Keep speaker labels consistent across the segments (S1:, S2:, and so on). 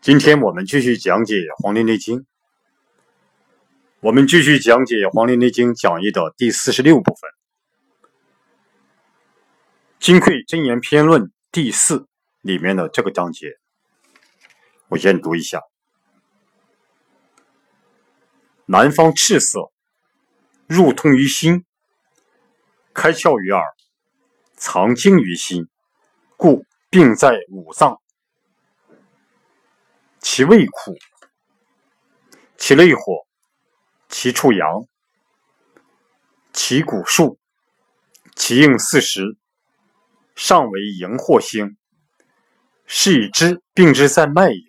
S1: 今天我们继续讲解《黄帝内经》，我们继续讲解《黄帝内经》讲义的第四十六部分，《金匮真言篇论》第四里面的这个章节，我先读一下：南方赤色，入通于心，开窍于耳，藏精于心，故病在五脏。其味苦，其内火，其处阳，其骨数，其应四时，上为荧惑星，是以知病之在脉也。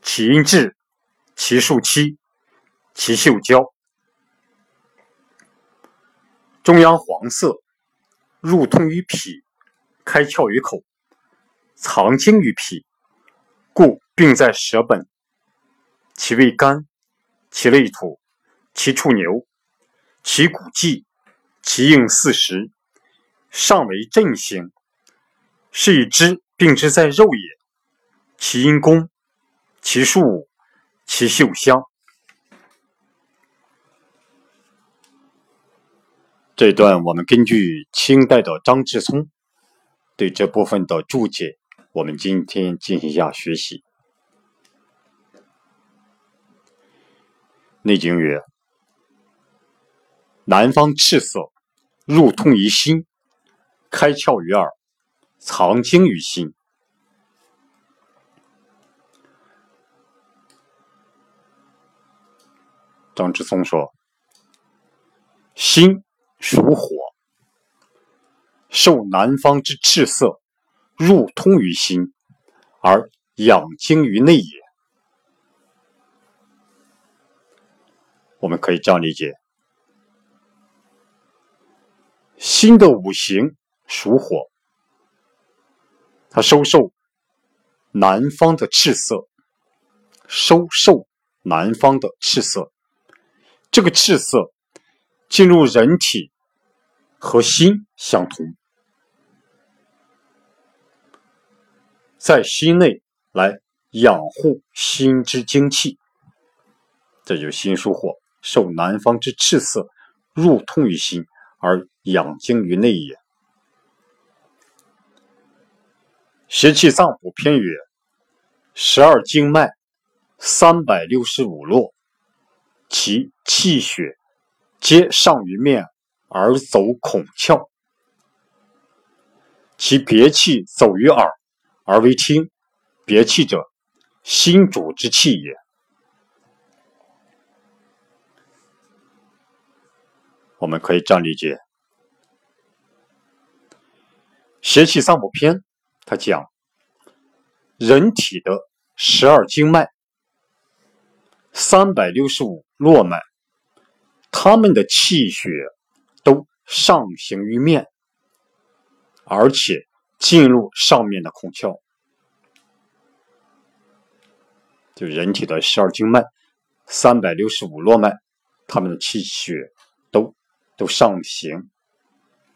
S1: 其阴质，其数期，其嗅焦。中央黄色，入通于脾，开窍于口，藏精于脾，故。病在舌本，其味甘，其内土，其处牛，其骨际，其应四时，上为震星，是以知病之在肉也。其因功，其数五，其嗅香。这段我们根据清代的张志聪对这部分的注解，我们今天进行一下学习。内经曰：“南方赤色，入通于心，开窍于耳，藏精于心。”张之松说：“心属火，受南方之赤色，入通于心，而养精于内也。”我们可以这样理解：心的五行属火，它收受南方的赤色，收受南方的赤色。这个赤色进入人体和心相同，在心内来养护心之精气，这就是心属火。受南方之赤色，入通于心，而养精于内也。邪气脏腑偏曰：十二经脉，三百六十五络，其气血皆上于面而走孔窍，其别气走于耳而为清。别气者，心主之气也。我们可以这样理解，《邪气脏腑篇》它讲人体的十二经脉、三百六十五络脉，它们的气血都上行于面，而且进入上面的孔窍。就人体的十二经脉、三百六十五络脉，它们的气血都。都上行，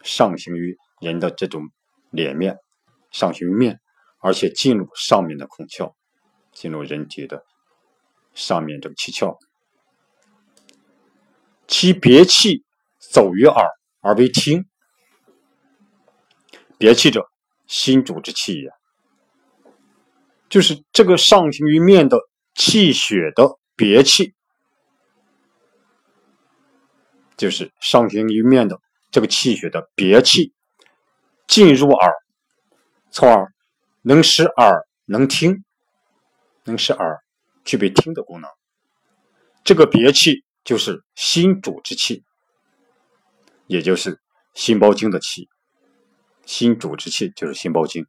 S1: 上行于人的这种脸面，上行于面，而且进入上面的孔窍，进入人体的上面这个七窍。其别气走于耳而为听，别气者，心主之气也。就是这个上行于面的气血的别气。就是上行于面的这个气血的别气进入耳，从而能使耳能听，能使耳具备听的功能。这个别气就是心主之气，也就是心包经的气。心主之气就是心包经，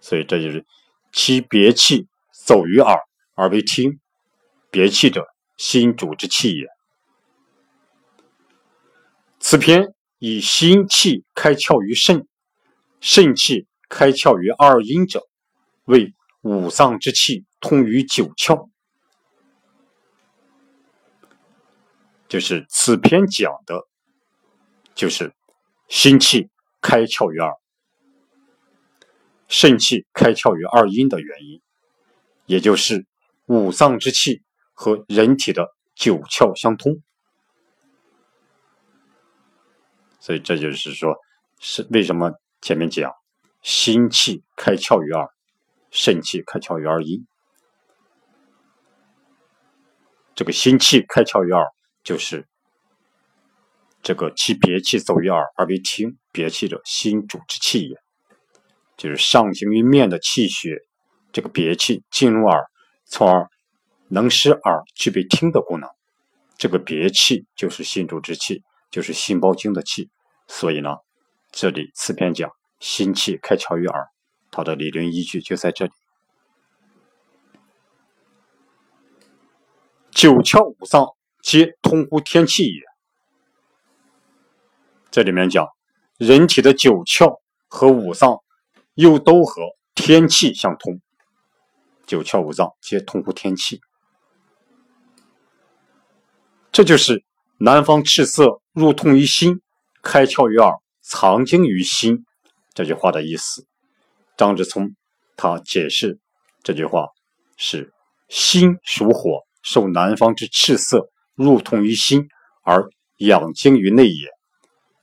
S1: 所以这就是其别气走于耳而为听，别气者心主之气也。此篇以心气开窍于肾，肾气开窍于二阴者，为五脏之气通于九窍。就是此篇讲的，就是心气开窍于耳，肾气开窍于二阴的原因，也就是五脏之气和人体的九窍相通。所以这就是说，是为什么前面讲心气开窍于二，肾气开窍于二阴。这个心气开窍于耳，就是这个其别气走于耳而为听，别气者心主之气也，就是上行于面的气血，这个别气进入耳，从而能使耳具备听的功能。这个别气就是心主之气，就是心包经的气。所以呢，这里此篇讲心气开窍于耳，它的理论依据就在这里。九窍五脏皆通乎天气也。这里面讲，人体的九窍和五脏又都和天气相通。九窍五脏皆通乎天气，这就是南方赤色入通于心，开窍于耳，藏精于心这句话的意思。张志聪他解释这句话是：心属火。受南方之赤色入通于心，而养精于内也。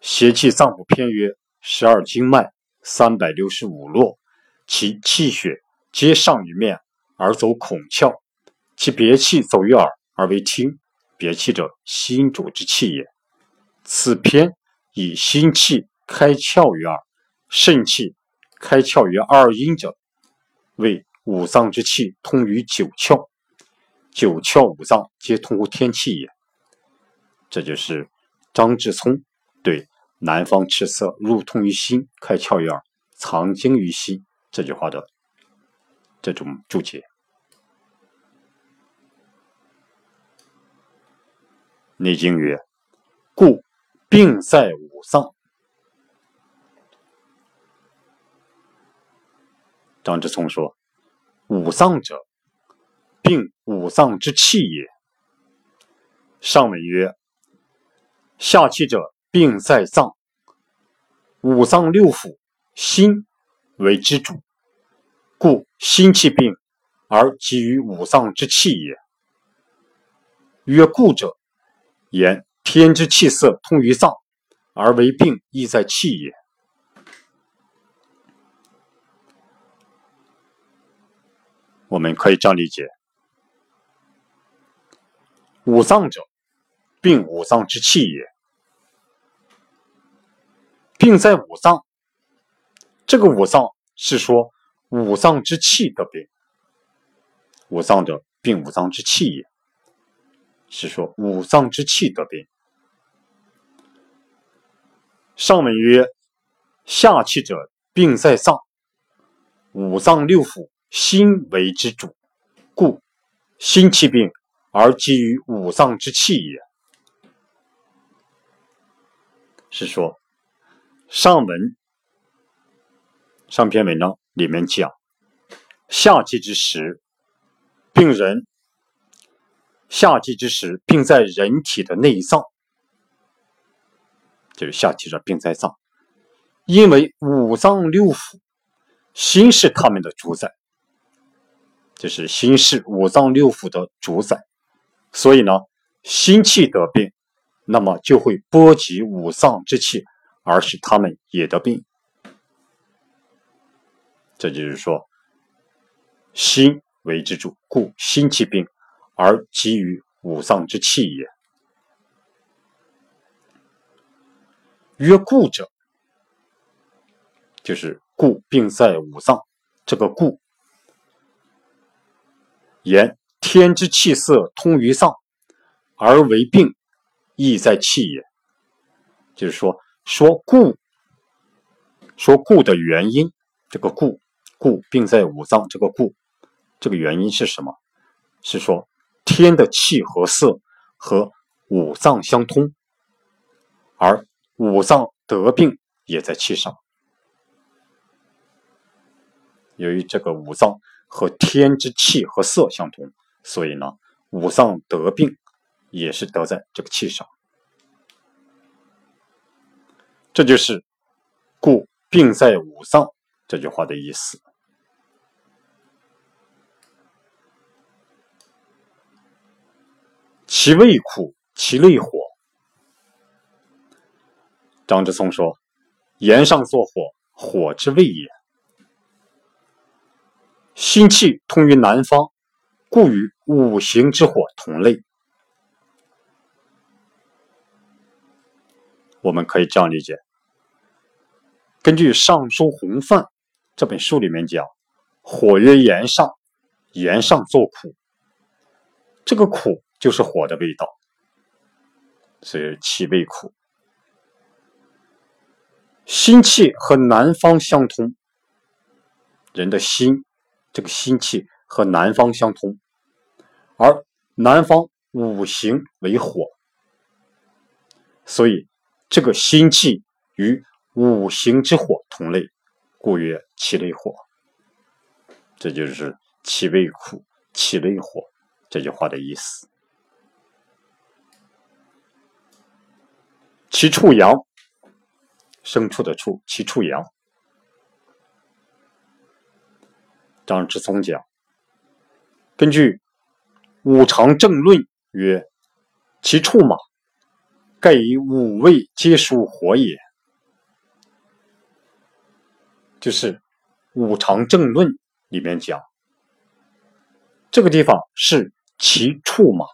S1: 邪气脏腑篇曰：十二经脉，三百六十五络，其气血皆上于面，而走孔窍。其别气走于耳，而为听。别气者，心主之气也。此篇以心气开窍于耳，肾气开窍于二阴者，为五脏之气通于九窍。九窍五脏皆通乎天气也，这就是张志聪“南方赤色入通于心，开窍于耳，藏精于心”这句话的这种注解。《内经》曰：“故病在五脏。”张志聪说：“五脏者。”病五脏之气也。上文曰：“下气者，病在脏。五脏六腑，心为之主，故心气病而急于五脏之气也。”曰故者，言天之气色通于脏，而为病亦在气也。我们可以这样理解。五脏者，病五脏之气也。病在五脏，这个五脏是说五脏之气的病。五脏者，病五脏之气也，是说五脏之气得病。上文曰：下气者，病在脏。五脏六腑，心为之主，故心气病。而基于五脏之气也，是说上文上篇文章里面讲夏季之时，病人夏季之时病在人体的内脏，就是夏季的病在脏，因为五脏六腑心是他们的主宰，就是心是五脏六腑的主宰。所以呢，心气得病，那么就会波及五脏之气，而使他们也得病。这就是说，心为之主，故心气病而急于五脏之气也。曰故者，就是故病在五脏，这个故言。天之气色通于脏，而为病，亦在气也。就是说，说故，说故的原因，这个故，故病在五脏，这个故，这个原因是什么？是说天的气和色和五脏相通，而五脏得病也在气上。由于这个五脏和天之气和色相通。所以呢，五脏得病也是得在这个气上，这就是故病在五脏这句话的意思。其味苦，其类火。张之聪说：“言上作火，火之味也。心气通于南方，故与五行之火同类。”我们可以这样理解：根据《尚书洪范》这本书里面讲，火曰炎上，炎上作苦。这个苦就是火的味道，所以其味苦。心气和南方相通，人的心，这个心气和南方相通，而南方五行为火，所以。这个心气与五行之火同类，故曰其类火。这就是“其味苦，其类火”这句话的意思。其畜阳，牲畜的畜，其畜阳。张之聪讲，根据《五常正论》曰：“其畜马。”盖以五味皆属火也，就是《五常正论》里面讲，这个地方是其畜马，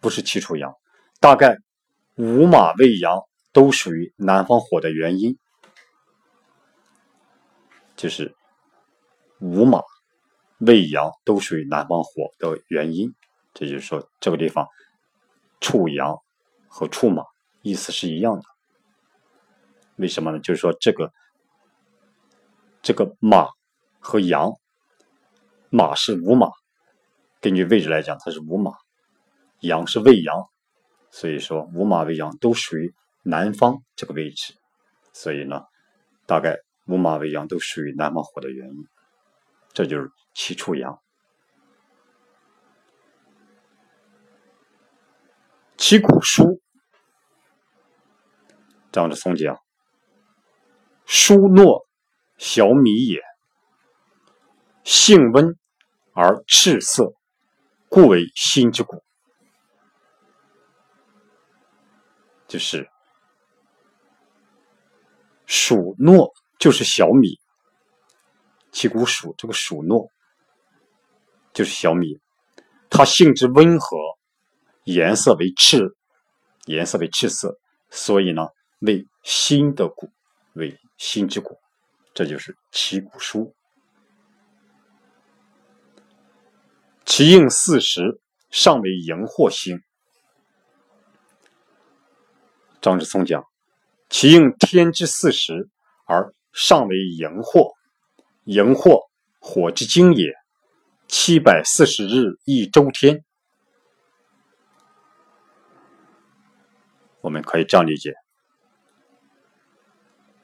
S1: 不是其畜羊。大概五马未羊都属于南方火的原因，就是五马未羊都属于南方火的原因。这就是说，这个地方畜阳。和处马意思是一样的，为什么呢？就是说这个这个马和羊，马是午马，根据位置来讲，它是午马；羊是未羊，所以说午马未羊都属于南方这个位置，所以呢，大概午马未羊都属于南方火的原因，这就是其畜阳。其骨疏，张之松讲：疏诺小米也，性温而赤色，故为心之谷。就是黍糯，就是小米。其古黍这个黍糯，就是小米，它性质温和。颜色为赤，颜色为赤色，所以呢，为心的骨，为心之骨，这就是其骨书。其应四时，尚为荧惑星。张之聪讲，其应天之四时，而尚为荧惑，荧惑火之精也。七百四十日一周天。我们可以这样理解：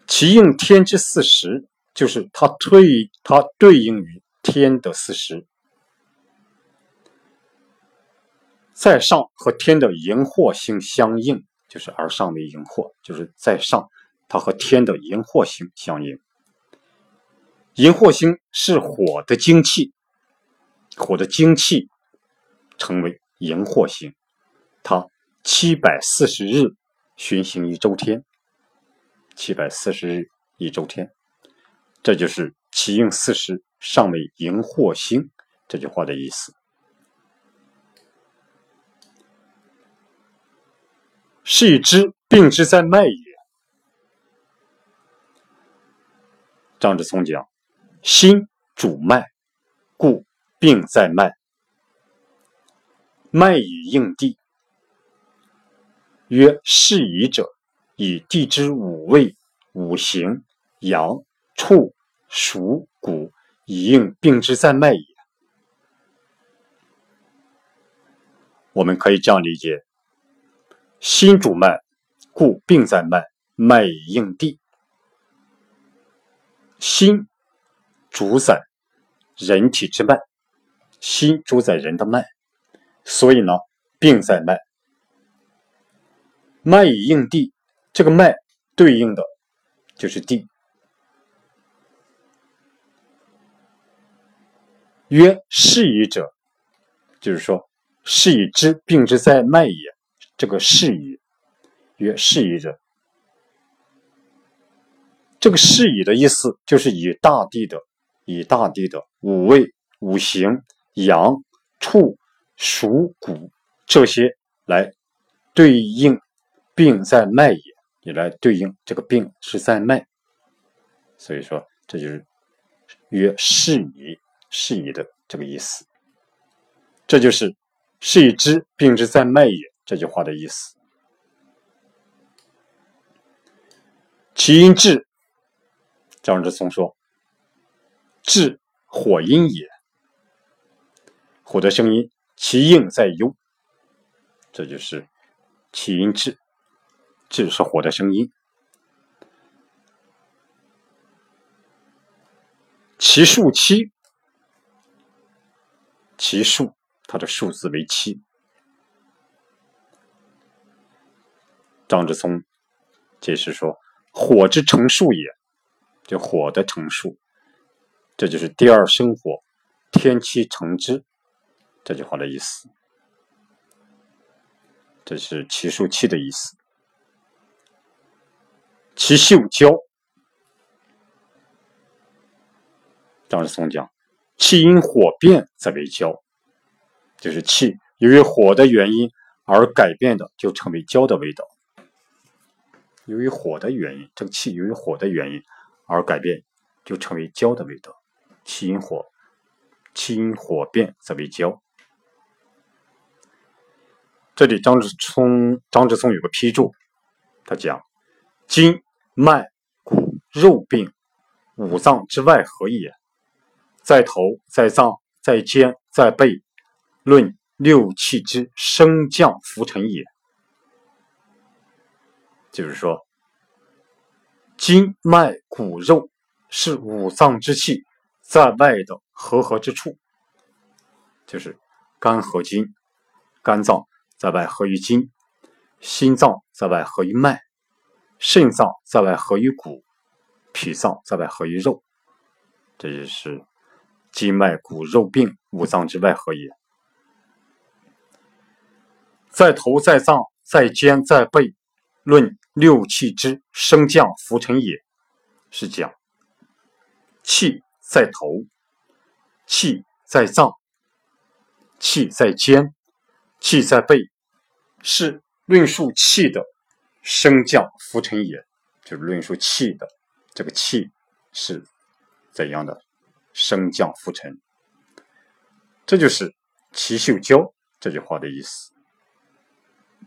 S1: 其应天之四时，就是它对它对应于天的四时，在上和天的荧惑星相应，就是而上为荧惑，就是在上，它和天的荧惑星相应。荧惑星是火的精气，火的精气成为荧惑星，它。七百四十日巡行一周天，七百四十日一周天，这就是“其应四时，尚未迎惑星”这句话的意思。是以知病之在脉也。张之聪讲：“心主脉，故病在脉，脉以应地。”曰：适宜者，以地之五味、五行、阳、畜、属、谷，以应病之在脉也。我们可以这样理解：心主脉，故病在脉，脉以应地。心主宰人体之脉，心主宰人的脉，所以呢，病在脉。脉以应地，这个脉对应的就是地。曰是矣者，就是说是以知病之在脉也。这个是矣，曰是矣者，这个是矣的意思就是以大地的、以大地的五位五行、阳、处、属、谷这些来对应。病在脉也，你来对应这个病是在脉。所以说，这就是曰是矣，是矣的这个意思。这就是是以知病之在脉也。这句话的意思，其因治，张之松说：“至火阴也，火的声音，其应在幽。”这就是其因治，这是火的声音，其数七，其数，它的数字为七。张之聪解释说：“火之成数也，就火的成数，这就是第二生火，天气成之。”这句话的意思，这是其数七的意思。其秀焦，张之聪讲：“气因火变则为焦，就是气由于火的原因而改变的，就成为焦的味道。”由于火的原因，这个气由于火的原因而改变，就成为焦的味道。气因火，气因火变则为焦。这里张之聪，张之聪有个批注，他讲：筋、脉、骨、肉病，五脏之外合也，在头，在脏，在肩，在背，论六气之升降浮沉也。就是说，筋脉骨肉是五脏之气在外的合合之处，就是肝合筋，肝脏在外合于筋，心脏在外合于脉，肾脏在外合于骨，脾脏在外合于肉，这就是筋脉骨肉病五脏之外合也。在头，在脏，在肩，在背。论六气之升降浮沉也，是讲气在头，气在脏，气在肩，气在背，是论述气的升降浮沉也，就是论述气的这个气是怎样的升降浮沉，这就是齐秀娇这句话的意思。《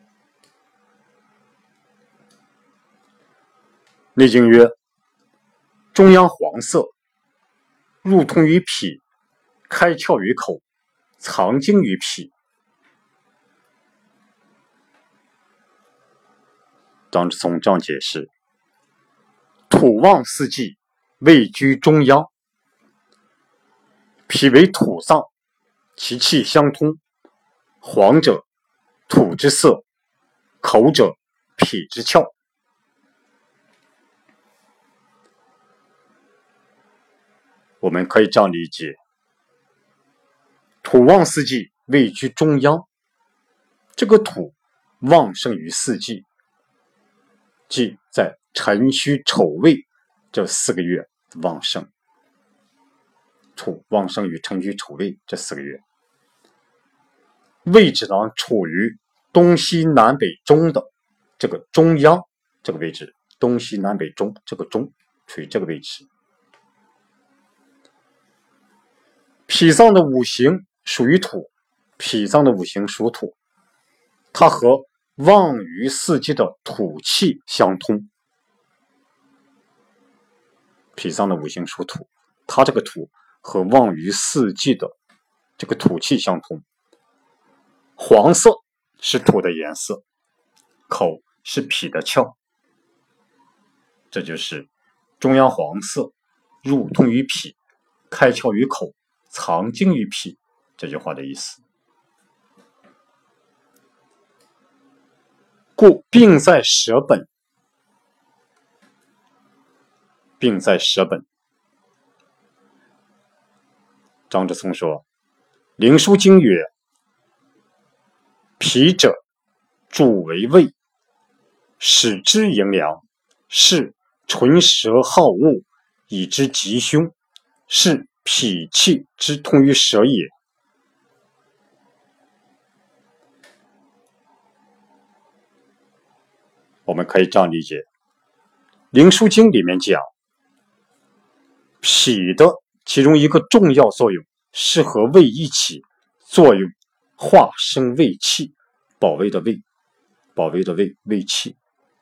S1: 内经》曰：“中央黄色，入通于脾，开窍于口，藏精于脾。”张之聪这样解释：“土旺四季，位居中央。脾为土脏，其气相通。黄者，土之色；口者，脾之窍。”我们可以这样理解：土旺四季，位居中央。这个土旺盛于四季，即在辰戌丑未这四个月旺盛。土旺盛于辰戌丑未这四个月，位置呢处于东西南北中的这个中央这个位置，东西南北中这个中处于这个位置。脾脏的五行属于土，脾脏的五行属土，它和旺于四季的土气相通。脾脏的五行属土，它这个土和旺于四季的这个土气相通。黄色是土的颜色，口是脾的窍，这就是中央黄色，入通于脾，开窍于口。藏精于脾，这句话的意思。故病在舌本，病在舌本。张志聪说：“灵枢经曰：‘脾者，主为胃，使之营凉，是唇舌好恶，以之吉凶，是脾气之通于舌也。’”我们可以这样理解，《灵枢经》里面讲，脾的其中一个重要作用是和胃一起作用，化生胃气，保卫的胃，保卫的胃胃气，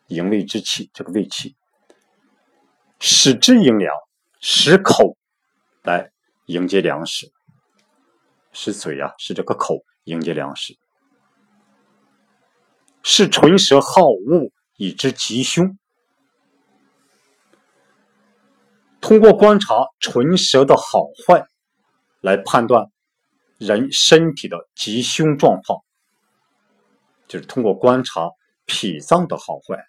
S1: 营卫之气，这个胃气，使之营粮，使口来迎接粮食，使嘴啊，使这个口迎接粮食，是唇舌好恶。以知吉凶，通过观察唇舌的好坏来判断人身体的吉凶状况，就是通过观察脾脏的好坏，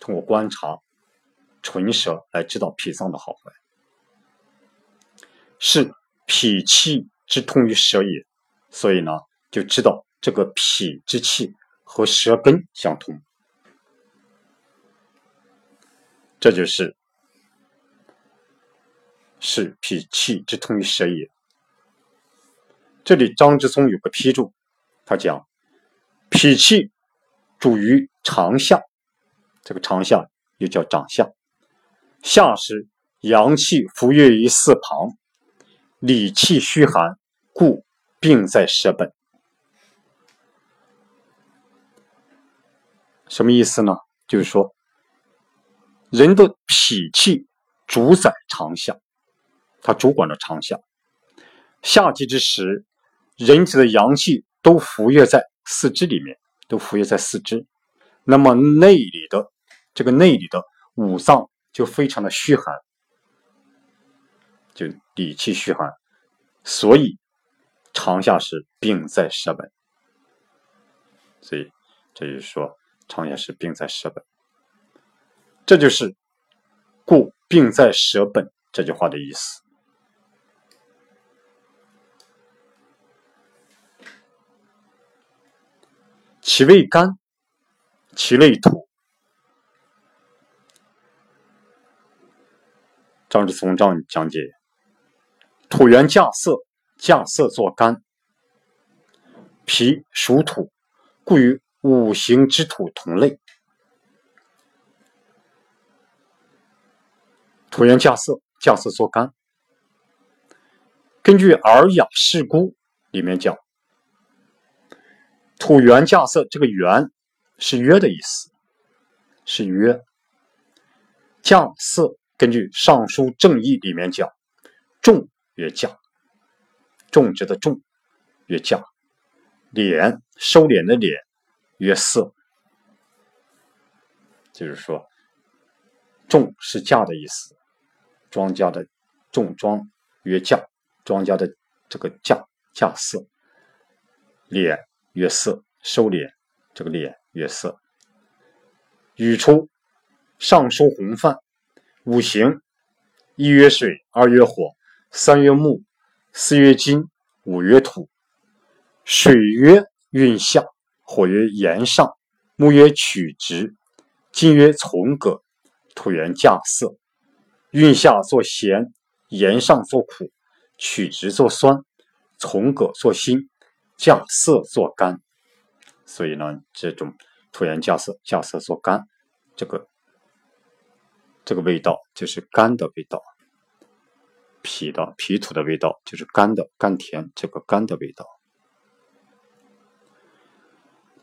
S1: 通过观察唇舌来知道脾脏的好坏，是脾气之通于舌也，所以呢，就知道这个脾之气和舌根相通。这就是是脾气之通于舌也。这里张之松有个批注，他讲脾气主于长夏，这个长夏又叫长夏。夏时阳气浮跃于四旁，理气虚寒，故病在舌本。什么意思呢？就是说。人的脾气主宰长夏，它主管着长夏。夏季之时，人体的阳气都浮跃在四肢里面，都浮跃在四肢。那么内里的这个内里的五脏就非常的虚寒，就理气虚寒，所以长夏时病在舌本。所以这就是说，长夏时病在舌本。这就是“故病在舌本”这句话的意思。其味甘，其类土。张志松这样讲解：土原稼色，稼色作甘。脾属土，故与五行之土同类。土元稼色，稼色作干。根据《尔雅释孤》里面讲，土元稼色，这个元是约的意思，是约。稼色根据《尚书正义》里面讲，种曰稼，种植的种曰稼，敛收敛的敛曰色，就是说，重是价的意思。庄稼的重庄曰价，庄稼的这个价价色，敛曰色，收敛这个敛曰色。语出上书洪范，五行一曰水，二曰火，三曰木，四曰金，五曰土。水曰运下，火曰炎上，木曰曲直，金曰从革，土元稼色。运下作咸，盐上作苦，取直作酸，从葛作辛，架色作甘。所以呢，这种土元架色，架色作甘，这个这个味道就是甘的味道。脾的脾土的味道就是甘的甘甜，这个甘的味道。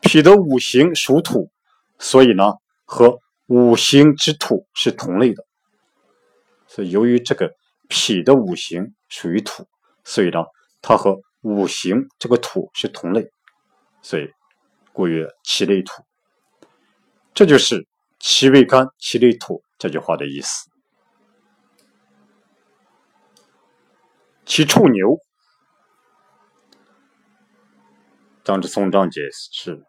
S1: 脾的五行属土，所以呢，和五行之土是同类的。所以，由于这个脾的五行属于土，所以呢，它和五行这个土是同类，所以故曰其类土。这就是“其味甘，其类土”这句话的意思。其畜牛，张之松章解释：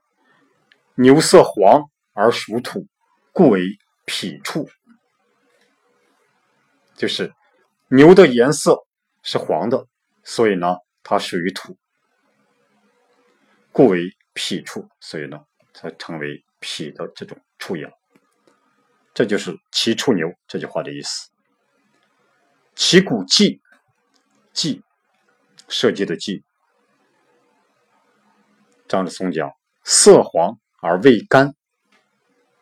S1: 牛色黄而属土，故为脾畜。就是牛的颜色是黄的，所以呢，它属于土，故为脾处，所以呢，才成为脾的这种畜养。这就是“其畜牛”这句话的意思。其骨骥，骥，射击的骥。张志松讲：“色黄而味甘，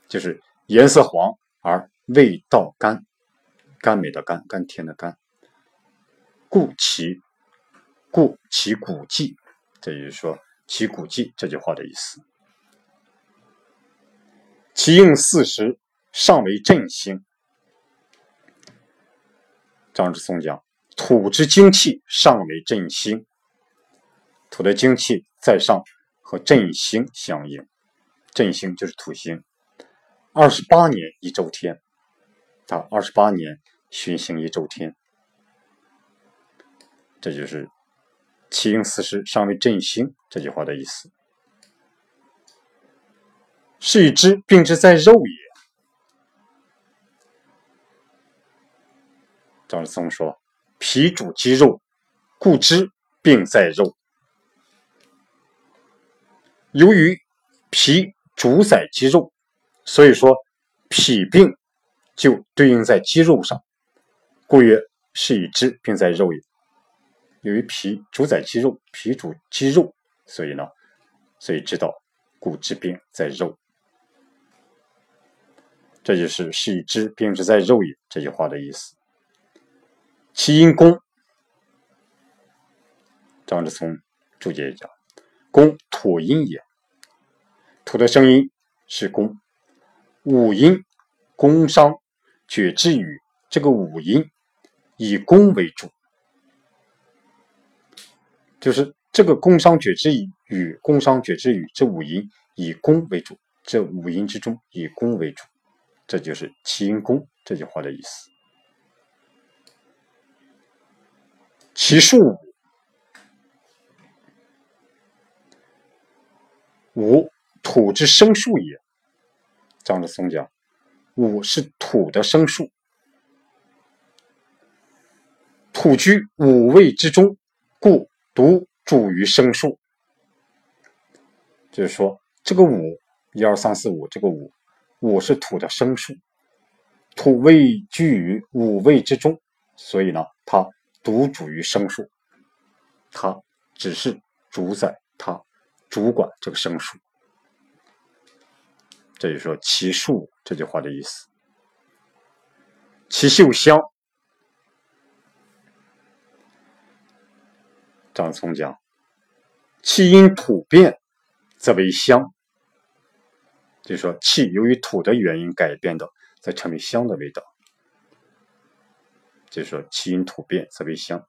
S1: 就是颜色黄而味道甘，甘美的甘，甘甜的甘。故其，故其古迹，这就是说‘其古迹’这句话的意思。其应四时。”上为振兴。张之松讲：“土之精气上为振兴，土的精气在上，和振兴相应。振兴就是土星，二十八年一周天，他二十八年巡行一周天，这就是‘其应四时，尚未振兴’这句话的意思。是以之，病之在肉也。”张志松说：“脾主肌肉，故知病在肉。由于脾主宰肌肉，所以说脾病就对应在肌肉上，故曰是以知病在肉也。由于脾主宰肌肉，脾主肌肉，所以呢，所以知道故治病在肉。这就是‘是以知病之在肉也’这句话的意思。”其因宫，张志聪注解讲：宫土音也，土的声音是宫。五音，宫商角徵羽，这个五音以宫为主，就是这个宫商角徵羽、宫商角徵羽这五音以宫为主，这五音之中以宫为主，这就是其因宫这句话的意思。其数五，土之生数也。张志松讲，五是土的生数，土居五位之中，故独主于生数。就是说，这个五，一二三四五，这个五，五是土的生数，土位居于五位之中，所以呢，它。独主于生数，它只是主宰，它主管这个生数。这就说其树这句话的意思。其嗅香，张聪讲，气因土变，则为香。就是说，气由于土的原因改变的，才成为香的味道。就是说，气因土变则为香，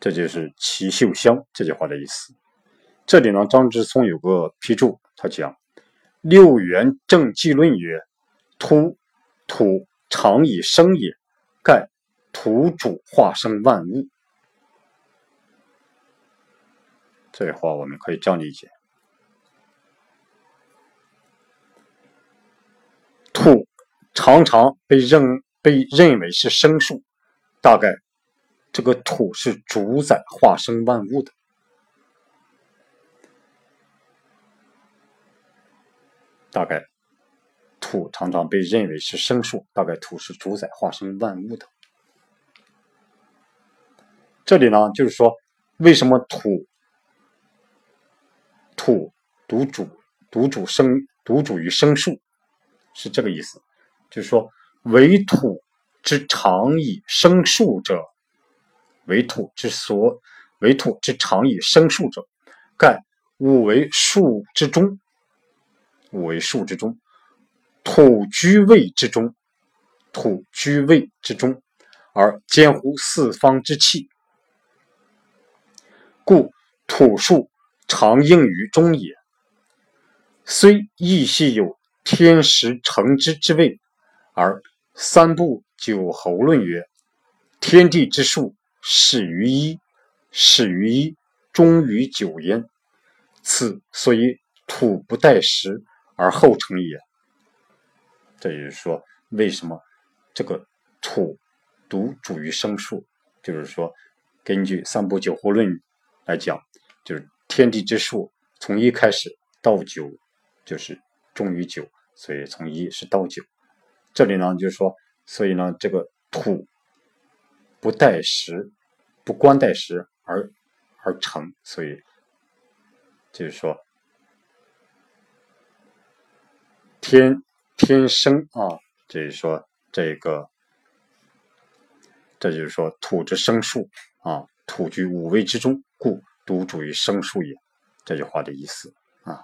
S1: 这就是“其嗅香”这句话的意思。这里呢，张之聪有个批注，他讲：“六元正纪论曰：土，土常以生也，盖土主化生万物。”这话我们可以这样理解。土常常被认被认为是生数，大概这个土是主宰化生万物的。大概土常常被认为是生数，大概土是主宰化生万物的。这里呢，就是说，为什么土土独主独主生独主于生数？是这个意思，就是说，为土之常以生数者，为土之所，为土之常以生数者，盖物为数之中，五为数之中，土居位之中，土居位之中，而兼乎四方之气，故土数常应于中也。虽亦系有。天时成之之位，而三部九侯论曰：天地之数始于一，始于一，终于九焉。此所以土不待时而后成也。这就是说，为什么这个土独主于生数，就是说，根据三部九候论来讲，就是天地之数从一开始到九，就是重于九，所以从一是到九。这里呢，就是说，所以呢，这个土不待时，不关待时而而成，所以就是说，天天生啊，就是说这个，这就是说土之生数啊，土居五味之中，故独主于生数也。这句话的意思啊。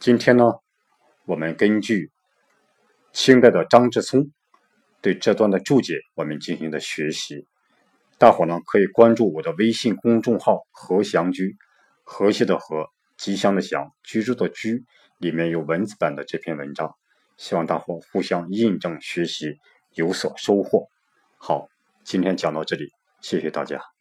S1: 今天呢，我们根据清代的张志聪对这段的注解，我们进行的学习。大伙呢可以关注我的微信公众号“何祥居”，和谐的和，吉祥的祥，居住的居，里面有文字版的这篇文章。希望大伙互相印证学习，有所收获。好，今天讲到这里，谢谢大家。